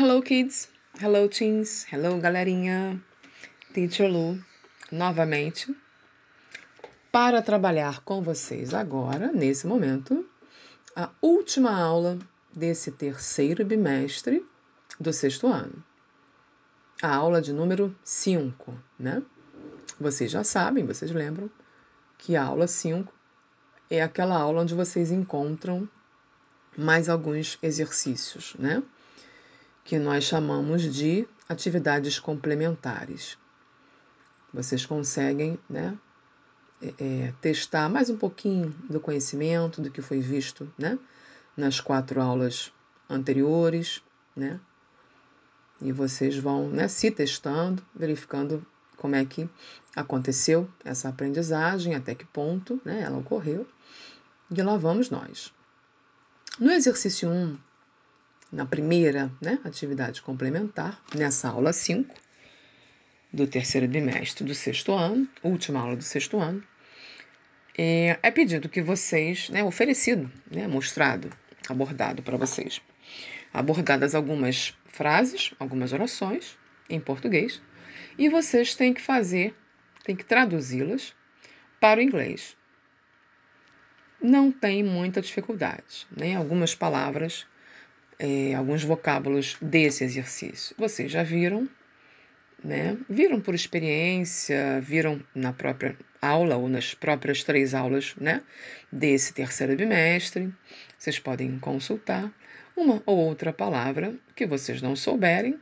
Hello kids, hello teens, hello galerinha. Teacher Lu, novamente, para trabalhar com vocês agora, nesse momento, a última aula desse terceiro bimestre do sexto ano. A aula de número 5, né? Vocês já sabem, vocês lembram, que a aula 5 é aquela aula onde vocês encontram mais alguns exercícios, né? Que nós chamamos de atividades complementares. Vocês conseguem, né? É, é, testar mais um pouquinho do conhecimento do que foi visto, né? Nas quatro aulas anteriores, né? E vocês vão, né, se testando, verificando como é que aconteceu essa aprendizagem, até que ponto né, ela ocorreu. E lá vamos nós. No exercício 1, na primeira né, atividade complementar, nessa aula 5 do terceiro bimestre do sexto ano, última aula do sexto ano, é, é pedido que vocês, né, oferecido, né, mostrado, abordado para vocês, abordadas algumas frases, algumas orações em português, e vocês têm que fazer, têm que traduzi-las para o inglês. Não tem muita dificuldade, né? Algumas palavras, é, alguns vocábulos desse exercício. Vocês já viram, né? Viram por experiência, viram na própria aula ou nas próprias três aulas, né? Desse terceiro bimestre. Vocês podem consultar uma ou outra palavra que vocês não souberem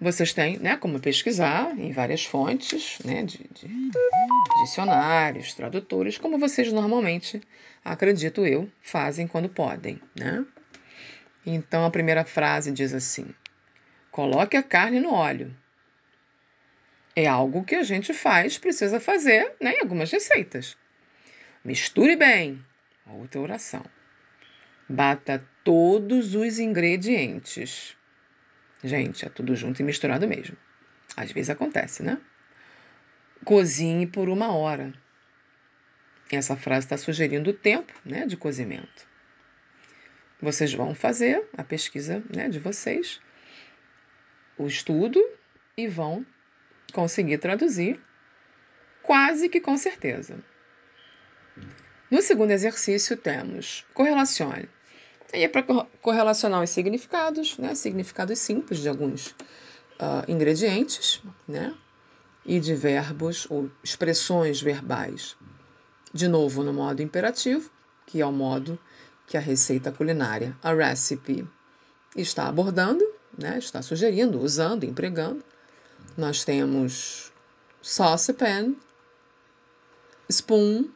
vocês têm né, como pesquisar em várias fontes, né, de, de dicionários, tradutores, como vocês normalmente, acredito eu, fazem quando podem. Né? Então a primeira frase diz assim: coloque a carne no óleo. É algo que a gente faz, precisa fazer né, em algumas receitas. Misture bem. Outra oração. Bata todos os ingredientes. Gente, é tudo junto e misturado mesmo. Às vezes acontece, né? Cozinhe por uma hora. Essa frase está sugerindo o tempo né, de cozimento. Vocês vão fazer a pesquisa né, de vocês, o estudo, e vão conseguir traduzir quase que com certeza. No segundo exercício, temos correlacione Aí é para correlacionar os significados, né? significados simples de alguns uh, ingredientes, né? e de verbos ou expressões verbais. De novo, no modo imperativo, que é o modo que a receita culinária, a recipe, está abordando, né? está sugerindo, usando, empregando. Nós temos saucepan, spoon,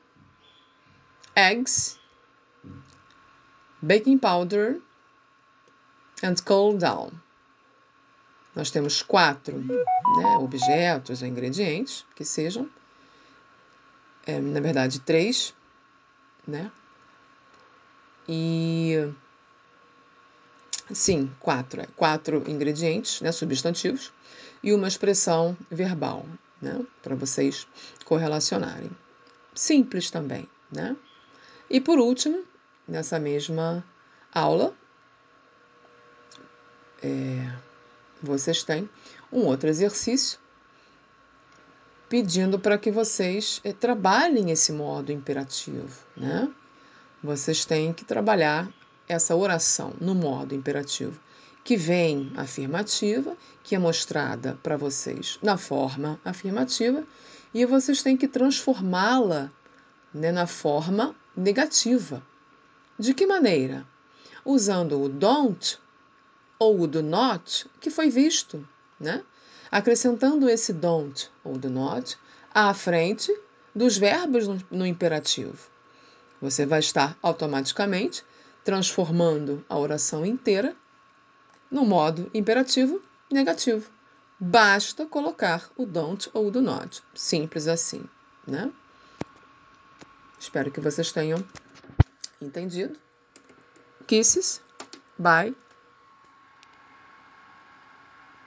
eggs, baking powder and cool down. Nós temos quatro né, objetos ou ingredientes que sejam, é, na verdade, três, né? E sim, quatro, é, quatro ingredientes, né, substantivos, e uma expressão verbal, né, para vocês correlacionarem. Simples também, né? E por último, nessa mesma aula, é, vocês têm um outro exercício pedindo para que vocês é, trabalhem esse modo imperativo, né? Vocês têm que trabalhar essa oração no modo imperativo, que vem afirmativa, que é mostrada para vocês na forma afirmativa, e vocês têm que transformá-la né, na forma negativa. De que maneira? Usando o don't ou o do not que foi visto, né? Acrescentando esse don't ou do not à frente dos verbos no, no imperativo. Você vai estar automaticamente transformando a oração inteira no modo imperativo negativo. Basta colocar o don't ou o do not. Simples assim, né? Espero que vocês tenham Entendido? Kisses. Bye.